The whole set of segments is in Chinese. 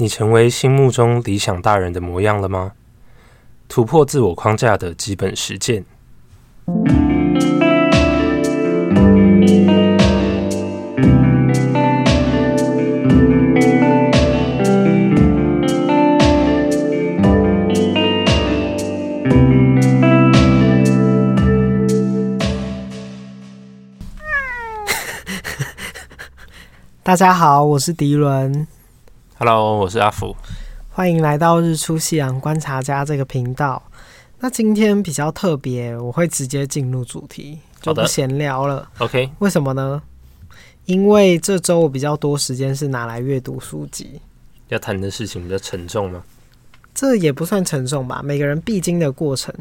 你成为心目中理想大人的模样了吗？突破自我框架的基本实践。大家好，我是迪伦。Hello，我是阿福。欢迎来到日出夕阳观察家这个频道。那今天比较特别，我会直接进入主题，就不闲聊了。OK，为什么呢？因为这周我比较多时间是拿来阅读书籍。要谈的事情比较沉重吗？这也不算沉重吧，每个人必经的过程。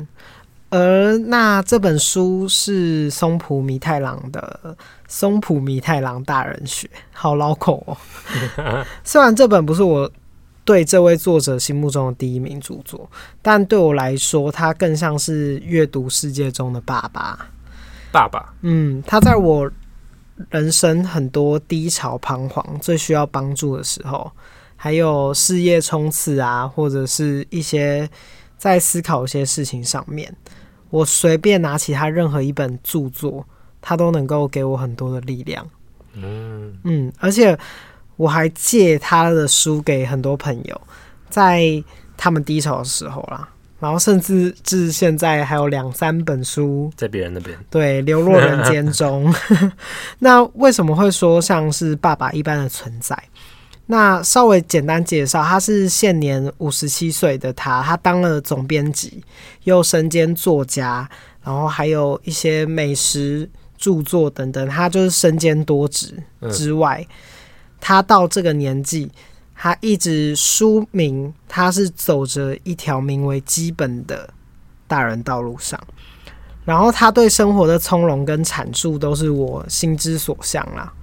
而那这本书是松浦弥太郎的《松浦弥太郎大人学》，好老口哦。虽然这本不是我对这位作者心目中的第一名著作，但对我来说，他更像是阅读世界中的爸爸。爸爸，嗯，他在我人生很多低潮、彷徨、最需要帮助的时候，还有事业冲刺啊，或者是一些在思考一些事情上面。我随便拿起他任何一本著作，他都能够给我很多的力量。嗯嗯，而且我还借他的书给很多朋友，在他们低潮的时候啦，然后甚至至现在还有两三本书在别人那边，对，流落人间中。那为什么会说像是爸爸一般的存在？那稍微简单介绍，他是现年五十七岁的他，他当了总编辑，又身兼作家，然后还有一些美食著作等等，他就是身兼多职之外，嗯、他到这个年纪，他一直书名，他是走着一条名为基本的大人道路上，然后他对生活的从容跟阐述，都是我心之所向啦。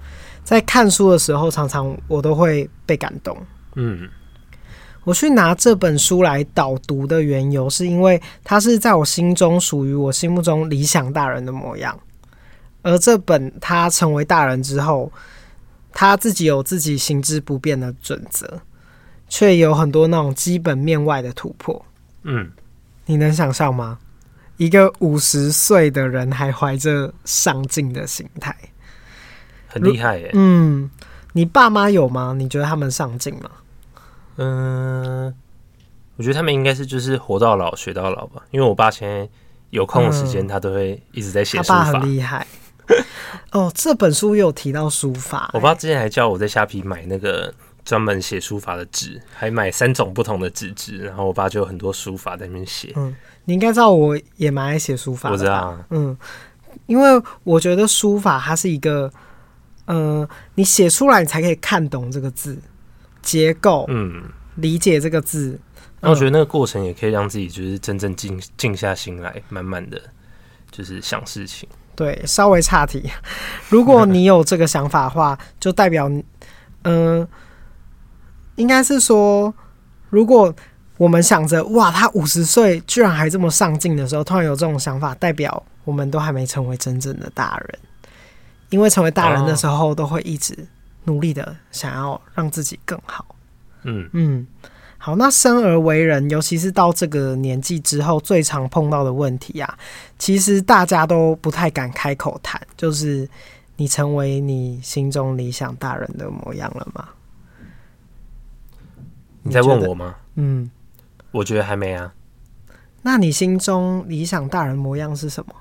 在看书的时候，常常我都会被感动。嗯，我去拿这本书来导读的缘由，是因为它是在我心中属于我心目中理想大人的模样。而这本他成为大人之后，他自己有自己行之不变的准则，却有很多那种基本面外的突破。嗯，你能想象吗？一个五十岁的人还怀着上进的心态。很厉害耶！嗯，你爸妈有吗？你觉得他们上进吗？嗯，我觉得他们应该是就是活到老学到老吧。因为我爸现在有空的时间，他都会一直在写书法。他爸很厉害 哦。这本书有提到书法。我爸之前还叫我在虾皮买那个专门写书法的纸，还买三种不同的纸质。然后我爸就有很多书法在那边写。嗯，你应该知道我也蛮爱写书法的。我知道。嗯，因为我觉得书法它是一个。呃，你写出来，你才可以看懂这个字结构，嗯，理解这个字。那我觉得那个过程也可以让自己就是真正静静下心来，慢慢的就是想事情。对，稍微岔题。如果你有这个想法的话，就代表，嗯、呃，应该是说，如果我们想着哇，他五十岁居然还这么上进的时候，突然有这种想法，代表我们都还没成为真正的大人。因为成为大人的时候，都会一直努力的想要让自己更好。嗯嗯，好，那生而为人，尤其是到这个年纪之后，最常碰到的问题啊，其实大家都不太敢开口谈，就是你成为你心中理想大人的模样了吗？你在问我吗？嗯，我觉得还没啊。那你心中理想大人模样是什么？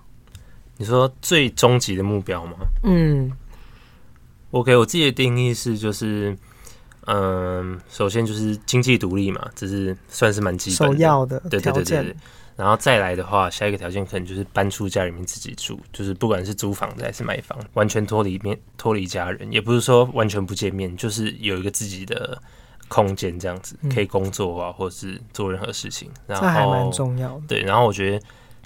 你说最终极的目标吗？嗯，，OK，我自己的定义是，就是，嗯，首先就是经济独立嘛，这是算是蛮基本，首要的，对对对对对。然后再来的话，下一个条件可能就是搬出家里面自己住，就是不管是租房子还是买房，完全脱离面脱离家人，也不是说完全不见面，就是有一个自己的空间，这样子可以工作啊，或者是做任何事情。然后这还蛮重要的。对，然后我觉得。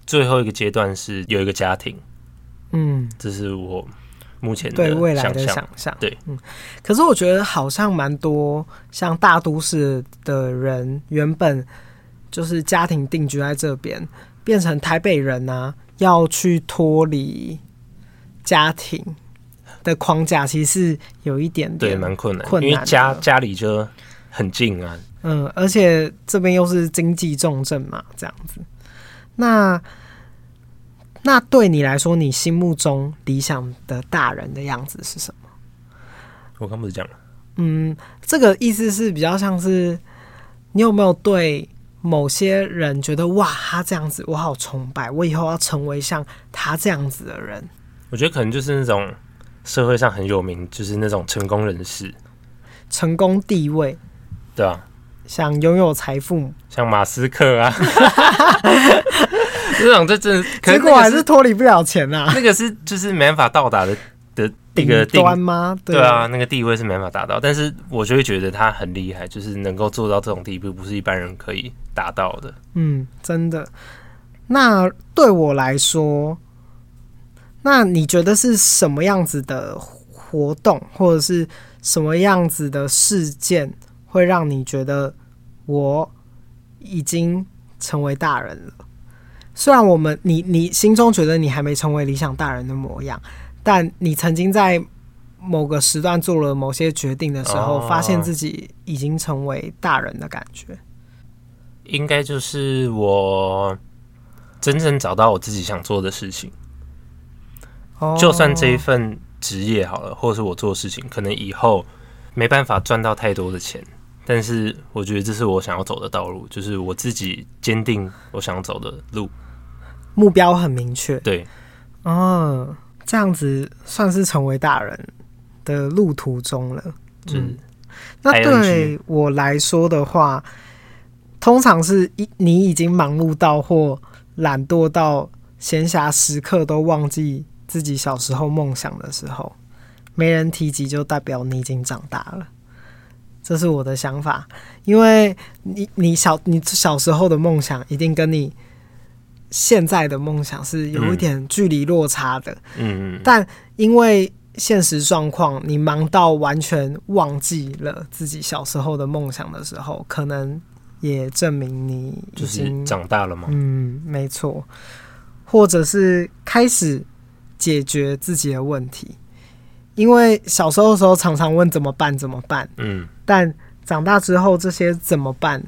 最后一个阶段是有一个家庭，嗯，这是我目前对未来的想象。对，嗯，可是我觉得好像蛮多像大都市的人，原本就是家庭定居在这边，变成台北人啊，要去脱离家庭的框架，其实是有一点点对蛮困难，因为家家里就很近啊。嗯，而且这边又是经济重镇嘛，这样子。那那对你来说，你心目中理想的大人的样子是什么？我刚不是讲了？嗯，这个意思是比较像是你有没有对某些人觉得哇，他这样子我好崇拜，我以后要成为像他这样子的人。我觉得可能就是那种社会上很有名，就是那种成功人士，成功地位，对啊，想拥有财富，像马斯克啊，这种这真的，结果还是脱离不了钱啊。那个是就是没办法到达的的一个顶端吗？对，对啊，那个地位是没办法达到，但是我就会觉得他很厉害，就是能够做到这种地步，不是一般人可以达到的。嗯，真的。那对我来说。那你觉得是什么样子的活动，或者是什么样子的事件，会让你觉得我已经成为大人了？虽然我们你你心中觉得你还没成为理想大人的模样，但你曾经在某个时段做了某些决定的时候，发现自己已经成为大人的感觉。应该就是我真正找到我自己想做的事情。就算这一份职业好了，或者是我做事情，可能以后没办法赚到太多的钱，但是我觉得这是我想要走的道路，就是我自己坚定我想走的路，目标很明确。对，哦，这样子算是成为大人的路途中了。嗯，那对我来说的话，通常是一你已经忙碌到或懒惰到闲暇时刻都忘记。自己小时候梦想的时候，没人提及，就代表你已经长大了。这是我的想法，因为你你小你小时候的梦想，一定跟你现在的梦想是有一点距离落差的。嗯嗯，但因为现实状况，你忙到完全忘记了自己小时候的梦想的时候，可能也证明你已经长大了吗？嗯，没错，或者是开始。解决自己的问题，因为小时候的时候常常问怎么办怎么办，嗯，但长大之后这些怎么办，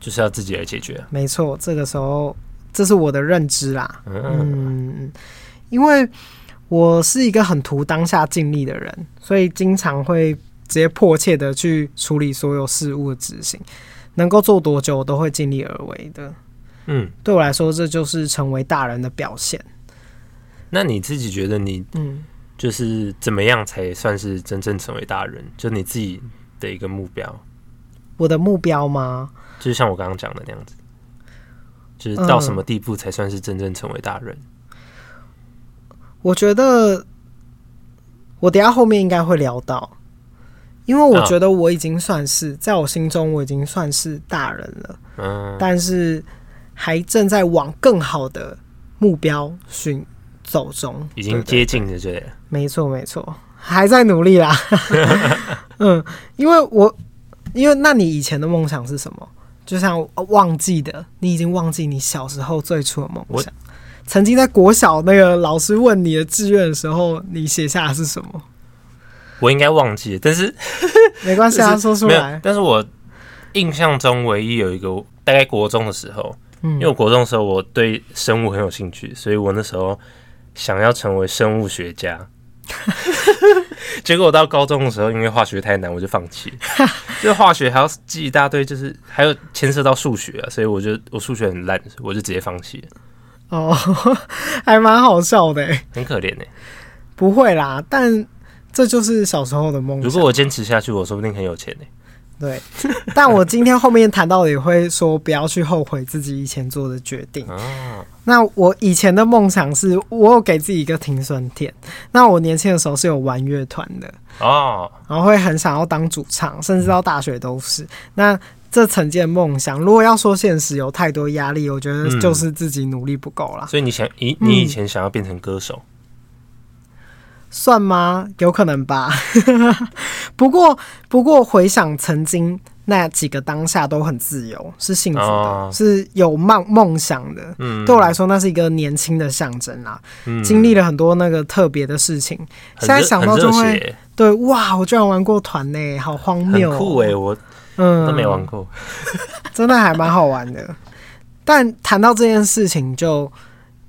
就是要自己来解决。没错，这个时候这是我的认知啦，嗯，因为我是一个很图当下尽力的人，所以经常会直接迫切的去处理所有事物的执行，能够做多久我都会尽力而为的。嗯，对我来说，这就是成为大人的表现。那你自己觉得你嗯，就是怎么样才算是真正成为大人？就你自己的一个目标？我的目标吗？就是像我刚刚讲的那样子，就是到什么地步才算是真正成为大人？嗯，我觉得我等下后面应该会聊到，因为我觉得我已经算是在我心中我已经算是大人了，嗯，但是还正在往更好的目标寻。走中已经接近了，对，没错没错，还在努力啦。嗯，因为我，因为那你以前的梦想是什么？就像忘记的，你已经忘记你小时候最初的梦想。曾经在国小那个老师问你的志愿的时候，你写下的是什么？我应该忘记了，但是 没关系啊，说出来。但是我印象中唯一有一个，大概国中的时候，嗯，因为我国中的时候我对生物很有兴趣，所以我那时候。想要成为生物学家，结果我到高中的时候，因为化学太难，我就放弃。就化学还要记一大堆，就是还有牵涉到数学啊，所以我就我数学很烂，我就直接放弃了。哦，还蛮好笑的，很可怜呢。不会啦，但这就是小时候的梦想。如果我坚持下去，我说不定很有钱呢。对，但我今天后面谈到也会说，不要去后悔自己以前做的决定。哦，那我以前的梦想是，我有给自己一个停损点。那我年轻的时候是有玩乐团的哦，然后会很想要当主唱，甚至到大学都是。那这曾经的梦想，如果要说现实有太多压力，我觉得就是自己努力不够啦。所以你想，以你以前想要变成歌手？嗯算吗？有可能吧。不过，不过回想曾经那几个当下都很自由，是幸福的，哦、是有梦梦想的。嗯，对我来说，那是一个年轻的象征啊。嗯、经历了很多那个特别的事情，现在想到就会对哇，我居然玩过团呢，好荒谬、酷哎！我嗯，都没玩过，真的还蛮好玩的。但谈到这件事情，就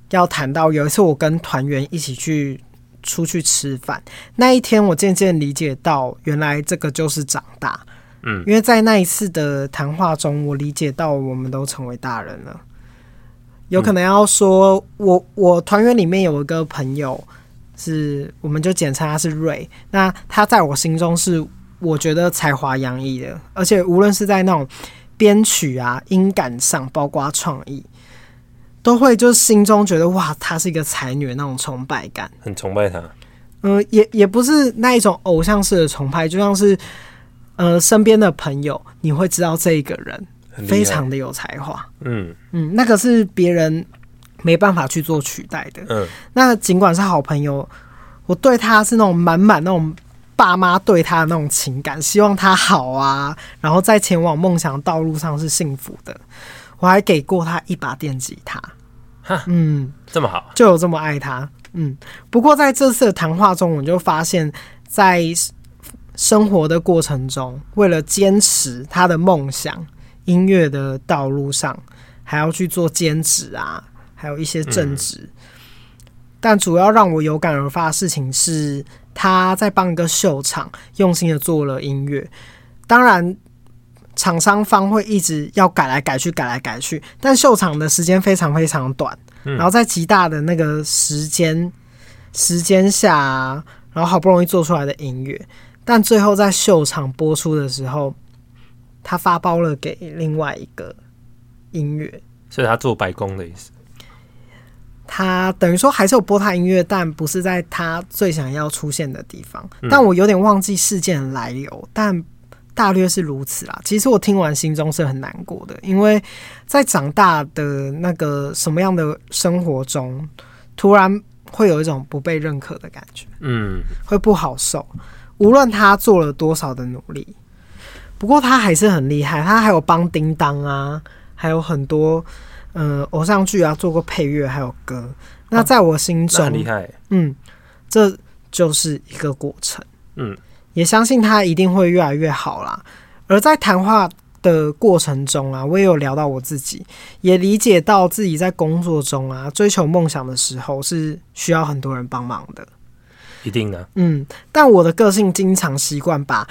要谈到有一次我跟团员一起去出去吃饭，那一天我渐渐理解到，原来这个就是长大。嗯，因为在那一次的谈话中，我理解到我们都成为大人了。有可能要说我我团员里面有一个朋友，是我们就简称他是瑞，那他在我心中是我觉得才华洋溢的，而且无论是在那种。编曲啊，音感上，包括创意，都会就是心中觉得哇，她是一个才女的那种崇拜感，很崇拜她。嗯、呃，也也不是那一种偶像式的崇拜，就像是呃身边的朋友，你会知道这一个人非常的有才华。嗯嗯，那个是别人没办法去做取代的。嗯，那尽管是好朋友，我对他是那种满满那种。爸妈对他的那种情感，希望他好啊，然后在前往梦想道路上是幸福的。我还给过他一把电吉他，哈，嗯，这么好，就有这么爱他。嗯，不过在这次的谈话中，我就发现，在生活的过程中，为了坚持他的梦想，音乐的道路上，还要去做兼职啊，还有一些正职。嗯。但主要让我有感而发的事情是。他在帮一个秀场用心的做了音乐，当然厂商方会一直要改来改去，改来改去，但秀场的时间非常非常短，然后在极大的那个时间时间下，然后好不容易做出来的音乐，但最后在秀场播出的时候，他发包了给另外一个音乐，所以他做白工的意思。他等于说还是有播他音乐，但不是在他最想要出现的地方。但我有点忘记事件的来由，但大略是如此啦。其实我听完心中是很难过的，因为在长大的那个什么样的生活中，突然会有一种不被认可的感觉，嗯，会不好受。无论他做了多少的努力，不过他还是很厉害，他还有帮叮当啊，还有很多。嗯，偶像剧啊，做过配乐还有歌，那在我心中，很厉害。嗯，这就是一个过程。嗯，也相信他一定会越来越好啦。而在谈话的过程中啊，我也有聊到我自己，也理解到自己在工作中啊，追求梦想的时候是需要很多人帮忙的。一定的。嗯，但我的个性经常习惯把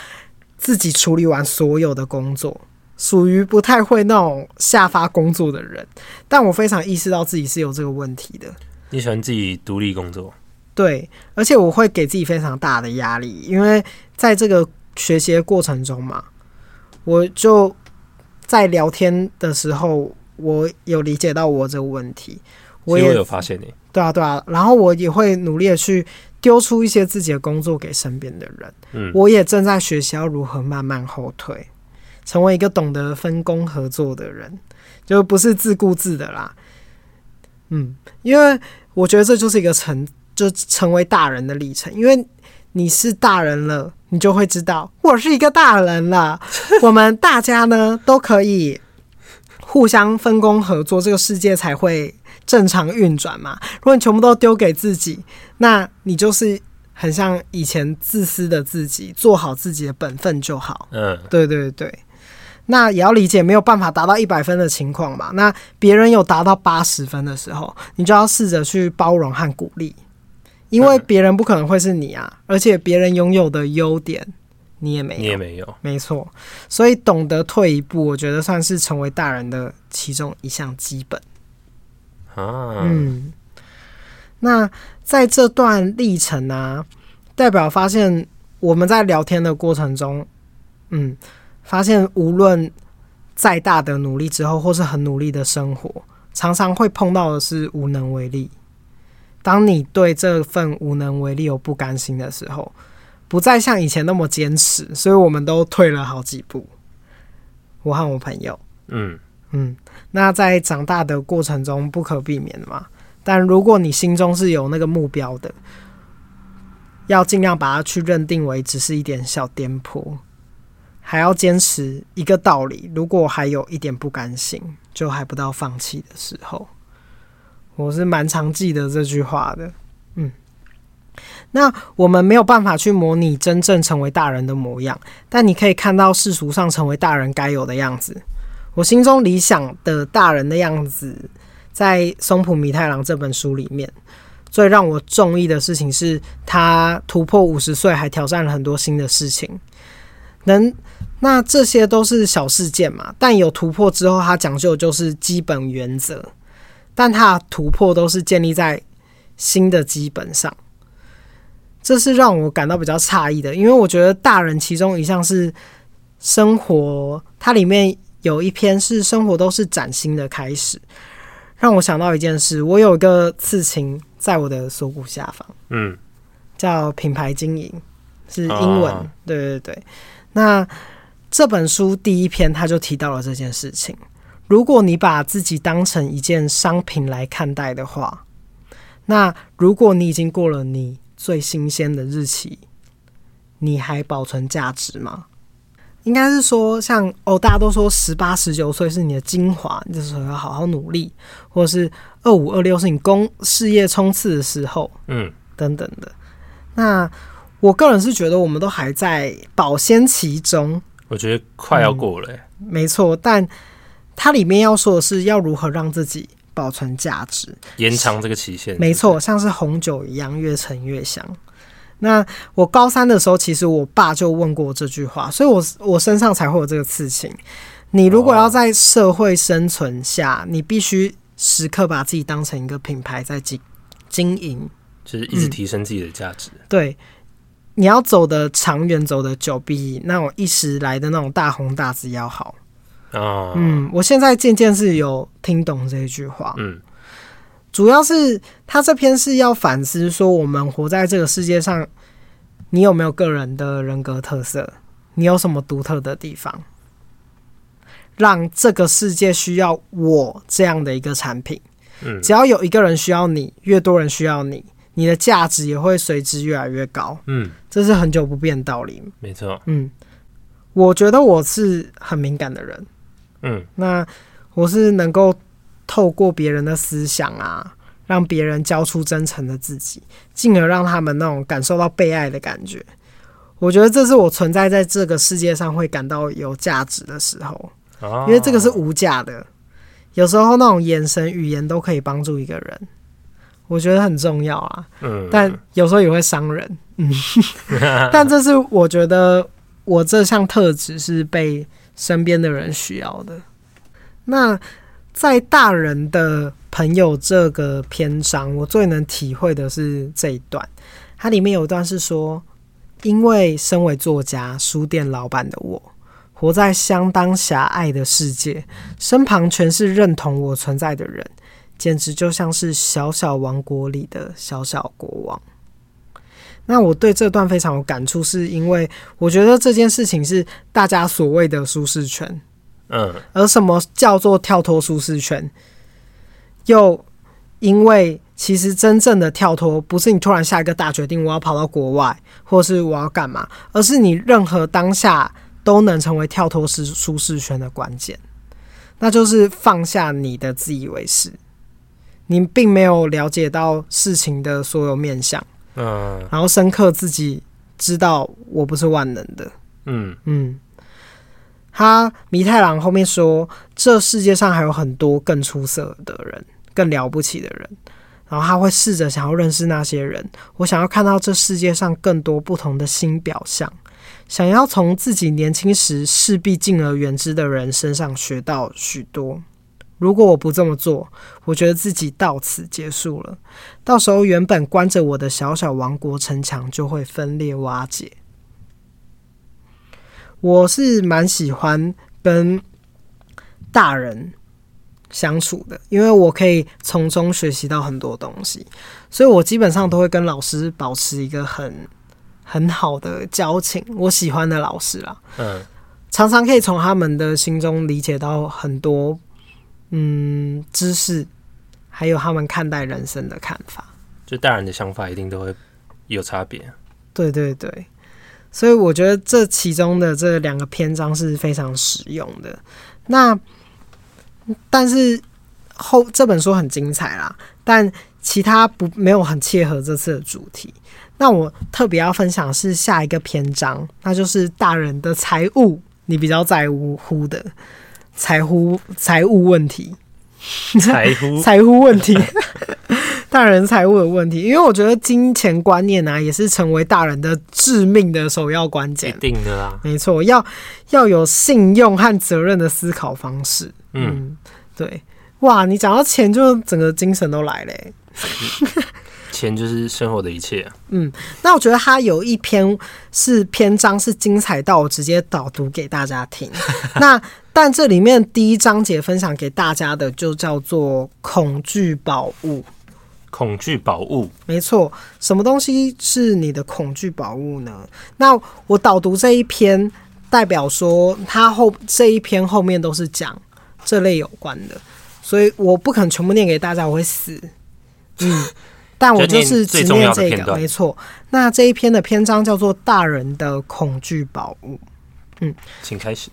自己处理完所有的工作。属于不太会那种下发工作的人，但我非常意识到自己是有这个问题的。你喜欢自己独立工作？对，而且我会给自己非常大的压力，因为在这个学习的过程中嘛，我就在聊天的时候，我有理解到我这个问题，我也有发现你。对啊，对啊，然后我也会努力的去丢出一些自己的工作给身边的人。嗯，我也正在学习要如何慢慢后退。成为一个懂得分工合作的人，就不是自顾自的啦。嗯，因为我觉得这就是一个成就成为大人的历程。因为你是大人了，你就会知道我是一个大人了。我们大家呢都可以互相分工合作，这个世界才会正常运转嘛。如果你全部都丢给自己，那你就是。很像以前自私的自己，做好自己的本分就好。嗯，对对对。那也要理解没有办法达到一百分的情况嘛。那别人有达到八十分的时候，你就要试着去包容和鼓励，因为别人不可能会是你啊，而且别人拥有的优点你也没有，你也没有，没错。所以懂得退一步，我觉得算是成为大人的其中一项基本。啊，嗯。那在这段历程啊，代表发现我们在聊天的过程中，嗯，发现无论再大的努力之后，或是很努力的生活，常常会碰到的是无能为力。当你对这份无能为力有不甘心的时候，不再像以前那么坚持，所以我们都退了好几步。我和我朋友，嗯嗯，那在长大的过程中不可避免的嘛。但如果你心中是有那个目标的，要尽量把它去认定为只是一点小颠簸，还要坚持一个道理。如果还有一点不甘心，就还不到放弃的时候。我是蛮常记得这句话的。嗯，那我们没有办法去模拟真正成为大人的模样，但你可以看到世俗上成为大人该有的样子。我心中理想的大人的样子，在松浦弥太郎这本书里面，最让我中意的事情是他突破五十岁，还挑战了很多新的事情。能，那这些都是小事件嘛？但有突破之后，他讲究就是基本原则，但它的突破都是建立在新的基本上。这是让我感到比较诧异的，因为我觉得大人其中一项是生活，它里面有一篇是生活都是崭新的开始，让我想到一件事，我有一个刺青在我的锁骨下方，嗯，叫品牌经营，是英文，哦、对对对。那这本书第一篇他就提到了这件事情，如果你把自己当成一件商品来看待的话，那如果你已经过了你。最新鲜的日期，你还保存价值吗？应该是说，像哦，大家都说十八、十九岁是你的精华，你这时候要好好努力，或者是二五、二六是你攻事业冲刺的时候，嗯，等等的。那我个人是觉得，我们都还在保鲜期中，我觉得快要过了、欸嗯。没错，但它里面要说的是要如何让自己。保存价值，延长这个期限，没错，像是红酒一样，越陈越香。那我高三的时候，其实我爸就问过这句话，所以我我身上才会有这个刺青。你如果要在社会生存下，你必须时刻把自己当成一个品牌在经经营，就是一直提升自己的价值。嗯。对，你要走的长远，走的久，比那种一时来的那种大红大紫要好。哦，嗯，我现在渐渐是有听懂这一句话。嗯，主要是他这篇是要反思说，我们活在这个世界上，你有没有个人的人格特色？你有什么独特的地方，让这个世界需要我这样的一个产品？嗯，只要有一个人需要你，越多人需要你，你的价值也会随之越来越高。嗯，这是很久不变的道理。没错。嗯，我觉得我是很敏感的人。嗯，那我是能够透过别人的思想啊，让别人交出真诚的自己，进而让他们那种感受到被爱的感觉。我觉得这是我存在在这个世界上会感到有价值的时候，因为这个是无价的。有时候那种眼神、语言都可以帮助一个人，我觉得很重要啊。嗯，但有时候也会伤人。嗯，但这是我觉得我这项特质是被。身边的人需要的。那在大人的朋友这个篇章，我最能体会的是这一段。它里面有一段是说，因为身为作家、书店老板的我，活在相当狭隘的世界，身旁全是认同我存在的人，简直就像是小小王国里的小小国王。那我对这段非常有感触，是因为我觉得这件事情是大家所谓的舒适圈，嗯，而什么叫做跳脱舒适圈？又因为其实真正的跳脱不是你突然下一个大决定，我要跑到国外，或是我要干嘛，而是你任何当下都能成为跳脱舒舒适圈的关键，那就是放下你的自以为是，你并没有了解到事情的所有面向。嗯，然后深刻自己知道我不是万能的。嗯嗯，他弥太郎后面说，这世界上还有很多更出色的人，更了不起的人。然后他会试着想要认识那些人，我想要看到这世界上更多不同的新表象，想要从自己年轻时势必敬而远之的人身上学到许多。如果我不这么做，我觉得自己到此结束了。到时候，原本关着我的小小王国城墙就会分裂瓦解。我是蛮喜欢跟大人相处的，因为我可以从中学习到很多东西，所以我基本上都会跟老师保持一个很很好的交情。我喜欢的老师啦，嗯，常常可以从他们的心中理解到很多。嗯，知识还有他们看待人生的看法，就大人的想法一定都会有差别。对对对，所以我觉得这其中的这两个篇章是非常实用的。那但是后这本书很精彩啦，但其他不没有很切合这次的主题。那我特别要分享是下一个篇章，那就是大人的财务，你比较在乎的财务财务问题，财务 财务问题，大人财务的问题，因为我觉得金钱观念啊，也是成为大人的致命的首要关键。一定的啦，没错，要要有信用和责任的思考方式。嗯，嗯对。哇，你讲到钱，就整个精神都来了。钱就是生活的一切啊。嗯，那我觉得他有一篇是篇章是精彩到我直接导读给大家听。那但这里面第一章节分享给大家的就叫做恐惧宝物。恐惧宝物，没错。什么东西是你的恐惧宝物呢？那我导读这一篇，代表说他后这一篇后面都是讲这类有关的。所以我不可能全部念给大家，我会死。嗯，但我就是只念这个，没错。那这一篇的篇章叫做《大人的恐惧宝物》。嗯，请开始。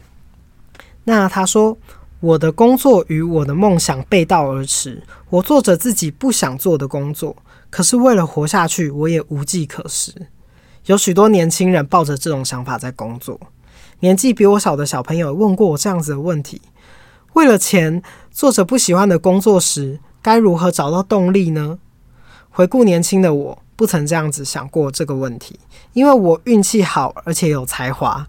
那他说：“我的工作与我的梦想背道而驰，我做着自己不想做的工作，可是为了活下去，我也无计可施。有许多年轻人抱着这种想法在工作。年纪比我小的小朋友问过我这样子的问题。”为了钱做着不喜欢的工作时，该如何找到动力呢？回顾年轻的我，不曾这样子想过这个问题，因为我运气好，而且有才华，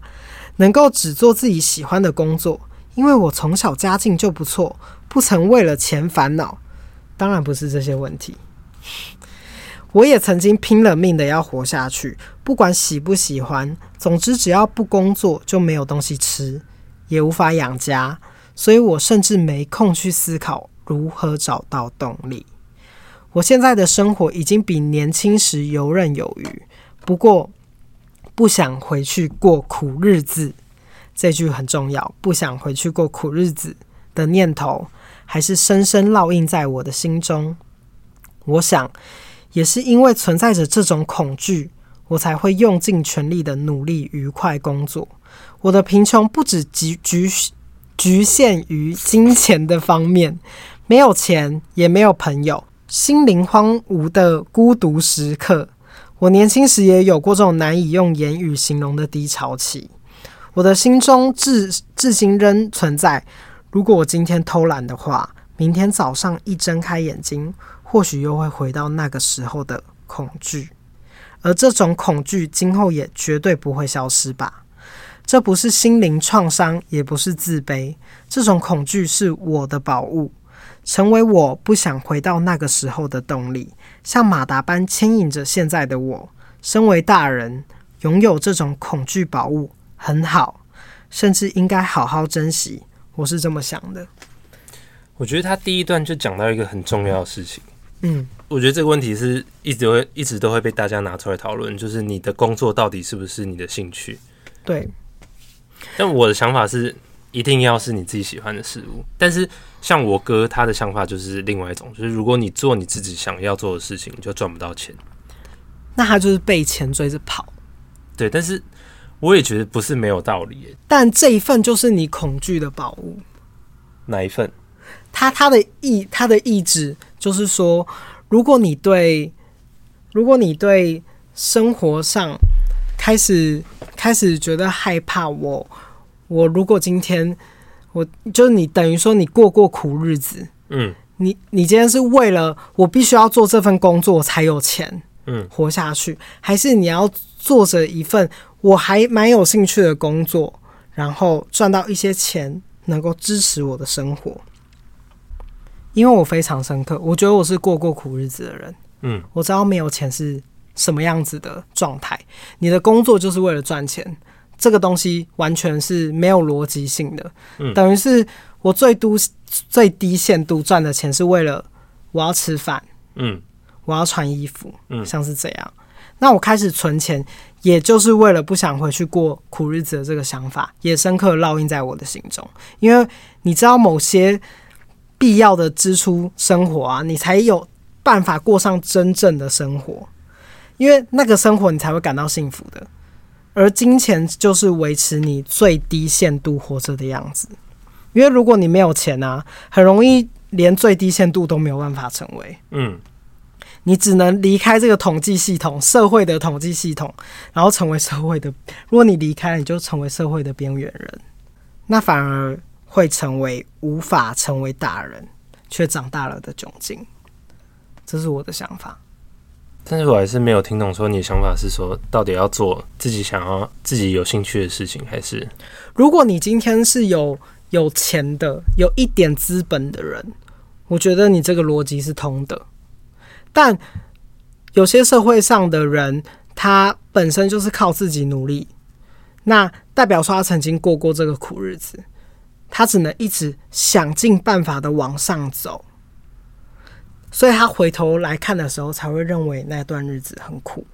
能够只做自己喜欢的工作。因为我从小家境就不错，不曾为了钱烦恼。当然不是这些问题，我也曾经拼了命的要活下去，不管喜不喜欢，总之只要不工作就没有东西吃，也无法养家。所以我甚至没空去思考如何找到动力。我现在的生活已经比年轻时游刃有余，不过不想回去过苦日子。这句很重要，不想回去过苦日子的念头还是深深烙印在我的心中。我想，也是因为存在着这种恐惧，我才会用尽全力的努力愉快工作。我的贫穷不止局局。局限于金钱的方面，没有钱，也没有朋友，心灵荒芜的孤独时刻。我年轻时也有过这种难以用言语形容的低潮期。我的心中至至今仍存在。如果我今天偷懒的话，明天早上一睁开眼睛，或许又会回到那个时候的恐惧。而这种恐惧，今后也绝对不会消失吧。这不是心灵创伤，也不是自卑。这种恐惧是我的宝物，成为我不想回到那个时候的动力，像马达般牵引着现在的我。身为大人，拥有这种恐惧宝物很好，甚至应该好好珍惜。我是这么想的。我觉得他第一段就讲到一个很重要的事情。嗯，我觉得这个问题是一直会一直都会被大家拿出来讨论，就是你的工作到底是不是你的兴趣？对。但我的想法是，一定要是你自己喜欢的事物。但是像我哥他的想法就是另外一种，就是如果你做你自己想要做的事情，你就赚不到钱。那他就是被钱追着跑。对，但是我也觉得不是没有道理。但这一份就是你恐惧的宝物。哪一份？他他的意他的意志就是说，如果你对如果你对生活上开始。开始觉得害怕我，我我如果今天我就是你，等于说你过过苦日子，嗯，你你今天是为了我必须要做这份工作才有钱，嗯，活下去，还是你要做着一份我还蛮有兴趣的工作，然后赚到一些钱，能够支持我的生活？因为我非常深刻，我觉得我是过过苦日子的人，嗯，我知道没有钱是。什么样子的状态？你的工作就是为了赚钱，这个东西完全是没有逻辑性的。嗯，等于是我最多最低限度赚的钱是为了我要吃饭，嗯，我要穿衣服，嗯，像是这样。那我开始存钱，也就是为了不想回去过苦日子的这个想法，也深刻烙印在我的心中。因为你知道，某些必要的支出生活啊，你才有办法过上真正的生活。因为那个生活你才会感到幸福的，而金钱就是维持你最低限度活着的样子。因为如果你没有钱啊，很容易连最低限度都没有办法成为。嗯，你只能离开这个统计系统，社会的统计系统，然后成为社会的。如果你离开了，你就成为社会的边缘人，那反而会成为无法成为大人却长大了的窘境。这是我的想法。但是我还是没有听懂，说你的想法是说，到底要做自己想要、自己有兴趣的事情，还是如果你今天是有有钱的、有一点资本的人，我觉得你这个逻辑是通的。但有些社会上的人，他本身就是靠自己努力，那代表说他曾经过过这个苦日子，他只能一直想尽办法的往上走。所以他回头来看的时候，才会认为那段日子很苦。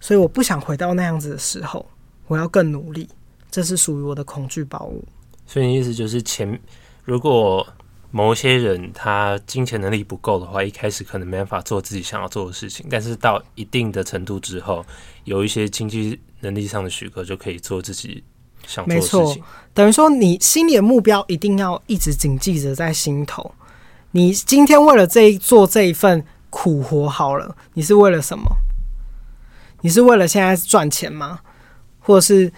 所以我不想回到那样子的时候，我要更努力。这是属于我的恐惧宝物。所以你意思就是前，前如果某些人他金钱能力不够的话，一开始可能没办法做自己想要做的事情，但是到一定的程度之后，有一些经济能力上的许可，就可以做自己想做的事情。没错，等于说你心里的目标一定要一直谨记着在心头。你今天为了这一做这一份苦活好了，你是为了什么？你是为了现在赚钱吗？或者是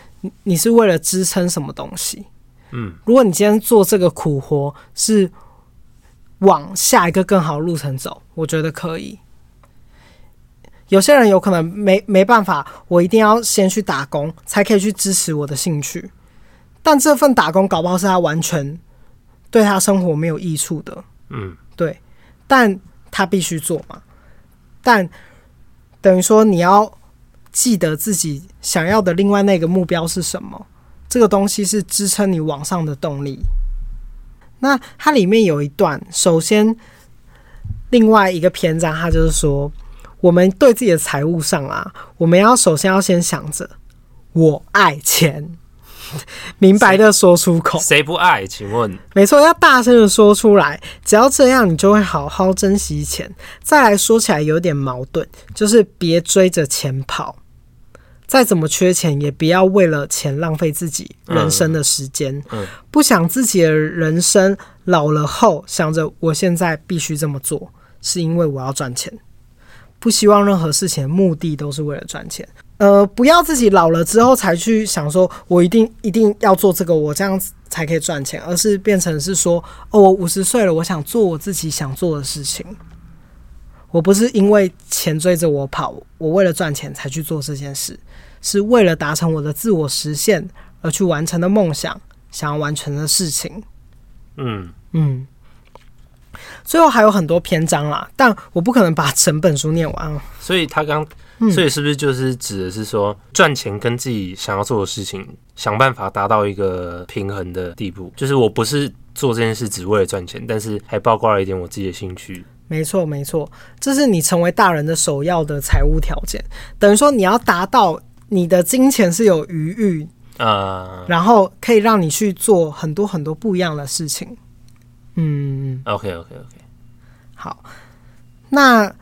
你是为了支撑什么东西？嗯，如果你今天做这个苦活是往下一个更好的路程走，我觉得可以。有些人有可能没没办法，我一定要先去打工才可以去支持我的兴趣，但这份打工搞不好是他完全对他生活没有益处的。嗯，对，但他必须做嘛。但等于说，你要记得自己想要的另外那个目标是什么？这个东西是支撑你往上的动力。那它里面有一段，首先另外一个篇章，它就是说，我们对自己的财务上啊，我们要首先要先想着，我爱钱。明白的说出口，谁不爱？请问，没错，要大声的说出来。只要这样，你就会好好珍惜钱。再来说起来有点矛盾，就是别追着钱跑。再怎么缺钱，也不要为了钱浪费自己人生的时间。嗯，嗯，不想自己的人生老了后想着我现在必须这么做，是因为我要赚钱。不希望任何事情的目的都是为了赚钱。呃，不要自己老了之后才去想说，我一定一定要做这个，我这样子才可以赚钱，而是变成是说，哦，我五十岁了，我想做我自己想做的事情。我不是因为钱追着我跑，我为了赚钱才去做这件事，是为了达成我的自我实现而去完成的梦想，想要完成的事情。嗯嗯。最后还有很多篇章啦，但我不可能把整本书念完。所以他刚。所以是不是就是指的是说，赚钱跟自己想要做的事情，想办法达到一个平衡的地步？就是我不是做这件事只为了赚钱，但是还包括了一点我自己的兴趣。没错，没错，这是你成为大人的首要的财务条件。等于说你要达到你的金钱是有余裕啊，然后可以让你去做很多很多不一样的事情。嗯，OK OK OK，好，那。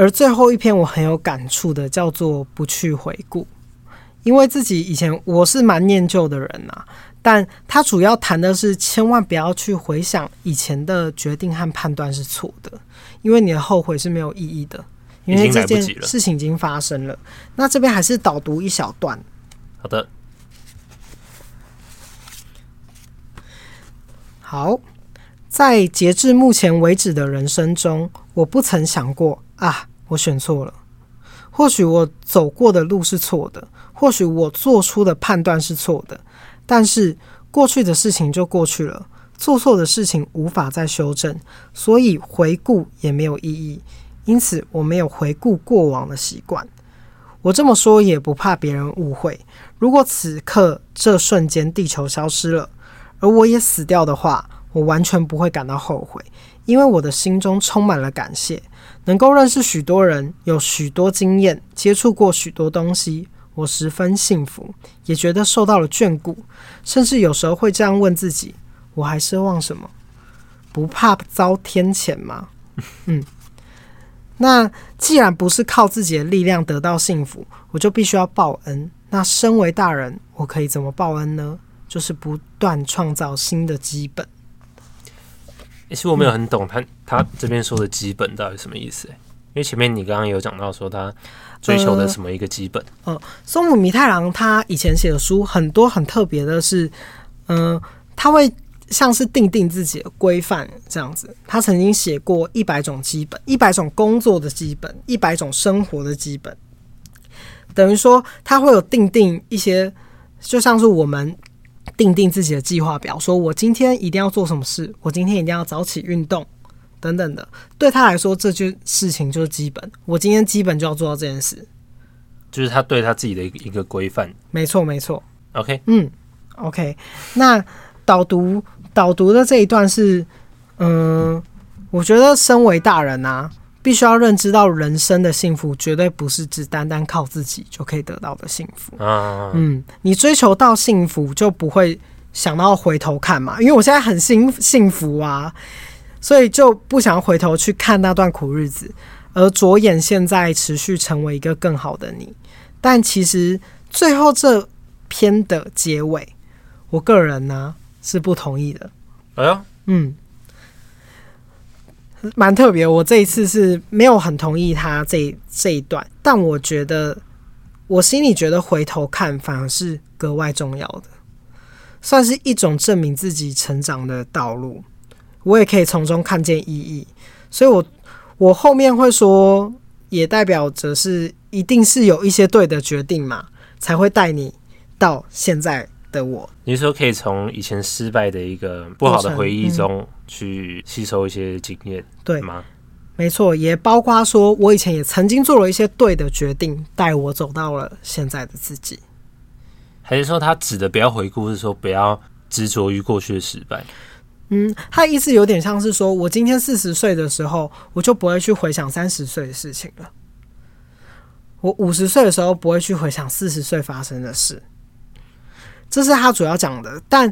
而最后一篇我很有感触的叫做“不去回顾”，因为自己以前我是蛮念旧的人呐、啊，但他主要谈的是千万不要去回想以前的决定和判断是错的，因为你的后悔是没有意义的，因为这件事情已经发生了。那这边还是导读一小段。好的，好，在截至目前为止的人生中，我不曾想过啊。我选错了，或许我走过的路是错的，或许我做出的判断是错的，但是过去的事情就过去了，做错的事情无法再修正，所以回顾也没有意义。因此，我没有回顾过往的习惯。我这么说也不怕别人误会。如果此刻这瞬间地球消失了，而我也死掉的话，我完全不会感到后悔，因为我的心中充满了感谢。能够认识许多人，有许多经验，接触过许多东西，我十分幸福，也觉得受到了眷顾，甚至有时候会这样问自己：我还奢望什么？不怕遭天谴吗？嗯，那既然不是靠自己的力量得到幸福，我就必须要报恩。那身为大人，我可以怎么报恩呢？就是不断创造新的基本。其实我没有很懂他他这边说的基本到底什么意思？因为前面你刚刚有讲到说他追求的什么一个基本？呃，呃松浦弥太郎他以前写的书很多很特别的是，嗯、呃，他会像是定定自己的规范这样子。他曾经写过一百种基本，一百种工作的基本，一百种生活的基本，等于说他会有定定一些，就像是我们。定定自己的计划表，说我今天一定要做什么事，我今天一定要早起运动，等等的。对他来说，这件事情就是基本。我今天基本就要做到这件事，就是他对他自己的一个一个规范。没错，没错。OK，嗯，OK。那导读导读的这一段是，嗯，我觉得身为大人啊。必须要认知到，人生的幸福绝对不是只单单靠自己就可以得到的幸福。嗯，你追求到幸福，就不会想到回头看嘛。因为我现在很幸幸福啊，所以就不想回头去看那段苦日子，而着眼现在持续成为一个更好的你。但其实最后这篇的结尾，我个人呢是不同意的。哎呀，嗯。蛮特别，我这一次是没有很同意他这这一段，但我觉得我心里觉得回头看反而是格外重要的，算是一种证明自己成长的道路，我也可以从中看见意义，所以我我后面会说，也代表着是一定是有一些对的决定嘛，才会带你到现在的我。你说可以从以前失败的一个不好的回忆中。去吸收一些经验，对吗？没错，也包括说，我以前也曾经做了一些对的决定，带我走到了现在的自己。还是说，他指的不要回顾，是说不要执着于过去的失败？嗯，他的意思有点像是说，我今天四十岁的时候，我就不会去回想三十岁的事情了。我五十岁的时候，不会去回想四十岁发生的事。这是他主要讲的，但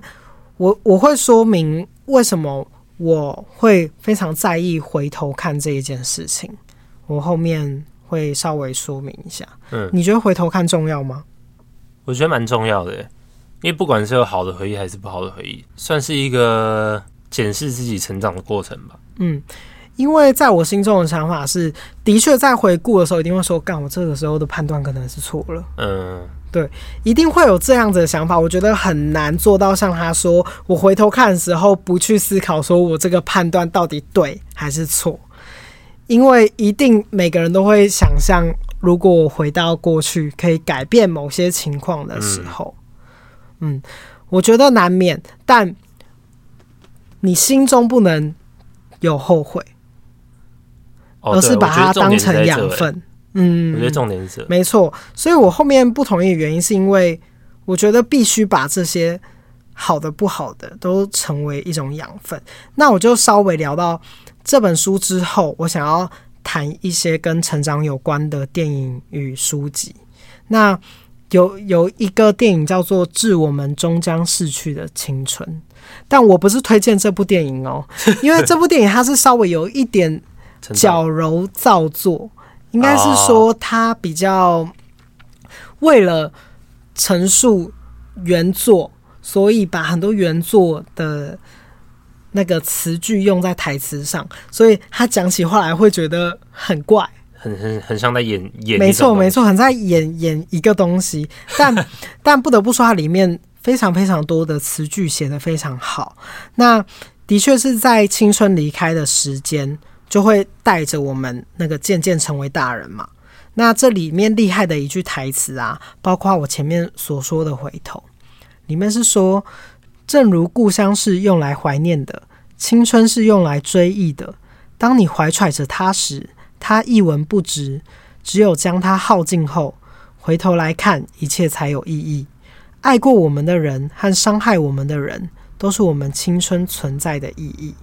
我我会说明为什么。我会非常在意回头看这一件事情，我后面会稍微说明一下。嗯，你觉得回头看重要吗？我觉得蛮重要的，因为不管是有好的回忆还是不好的回忆，算是一个检视自己成长的过程吧。嗯，因为在我心中的想法是，的确在回顾的时候，一定会说，干，我这个时候的判断可能是错了。嗯。对，一定会有这样子的想法。我觉得很难做到像他说，我回头看的时候不去思考，说我这个判断到底对还是错。因为一定每个人都会想象，如果我回到过去可以改变某些情况的时候，嗯，嗯，我觉得难免。但你心中不能有后悔，而是把它当成养分。嗯，我觉得重点是没错，所以我后面不同意的原因是因为我觉得必须把这些好的、不好的都成为一种养分。那我就稍微聊到这本书之后，我想要谈一些跟成长有关的电影与书籍。那有有一个电影叫做《致我们终将逝去的青春》，但我不是推荐这部电影哦，因为这部电影它是稍微有一点 矫揉造作。应该是说，他比较为了陈述原作，所以把很多原作的那个词句用在台词上，所以他讲起话来会觉得很怪，很很很像在演演。没错没错，很在演演一个东西，但 但不得不说，它里面非常非常多的词句写的非常好。那的确是在青春离开的时间。就会带着我们那个渐渐成为大人嘛。那这里面厉害的一句台词啊，包括我前面所说的回头，里面是说：正如故乡是用来怀念的，青春是用来追忆的。当你怀揣着它时，它一文不值；只有将它耗尽后，回头来看，一切才有意义。爱过我们的人和伤害我们的人，都是我们青春存在的意义。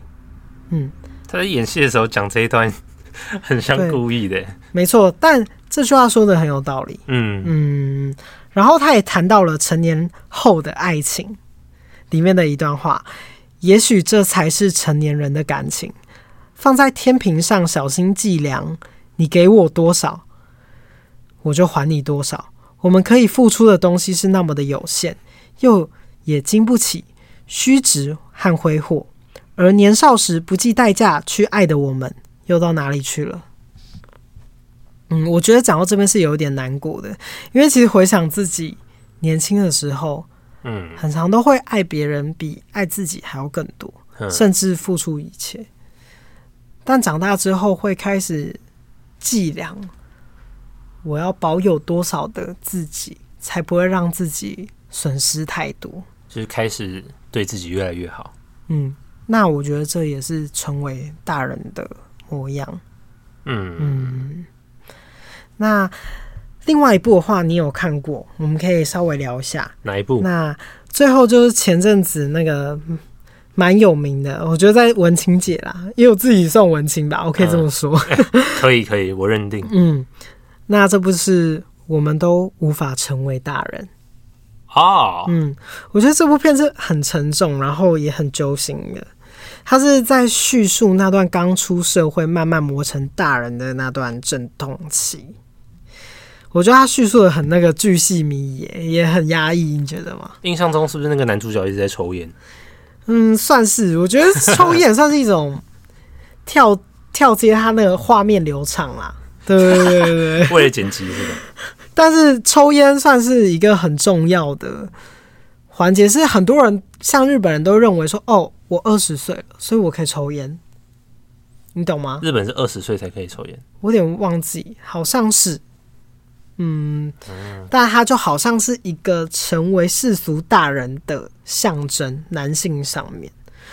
嗯。他在演戏的时候讲这一段，很像故意的。没错，但这句话说的很有道理。嗯嗯，然后他也谈到了成年后的爱情里面的一段话，也许这才是成年人的感情。放在天平上，小心计量，你给我多少，我就还你多少。我们可以付出的东西是那么的有限，又也经不起虚值和挥霍。而年少时不计代价去爱的我们，又到哪里去了？嗯，我觉得讲到这边是有点难过的，因为其实回想自己年轻的时候，嗯，很常都会爱别人比爱自己还要更多，甚至付出一切。但长大之后会开始计量，我要保有多少的自己，才不会让自己损失太多。就是开始对自己越来越好。嗯，那我觉得这也是成为大人的模样。嗯嗯。那另外一部的话，你有看过？我们可以稍微聊一下哪一部？那最后就是前阵子那个蛮有名的，我觉得在文青姐啦，因为我自己算文青吧，我可以这么说。嗯、可以可以，我认定。嗯，那这部是我们都无法成为大人哦。嗯，我觉得这部片是很沉重，然后也很揪心的。他是在叙述那段刚出社会、慢慢磨成大人的那段阵痛期。我觉得他叙述的很那个巨细靡遗，也很压抑，你觉得吗？印象中是不是那个男主角一直在抽烟？嗯，算是。我觉得抽烟算是一种 跳跳接他那个画面流畅啦。对对对对对，为了剪辑是吧？但是抽烟算是一个很重要的环节，是很多人像日本人都认为说，哦，我二十岁了，所以我可以抽烟。你懂吗？日本是二十岁才可以抽烟，我有点忘记，好像是。嗯，但他就好像是一个成为世俗大人的象征，男性上面，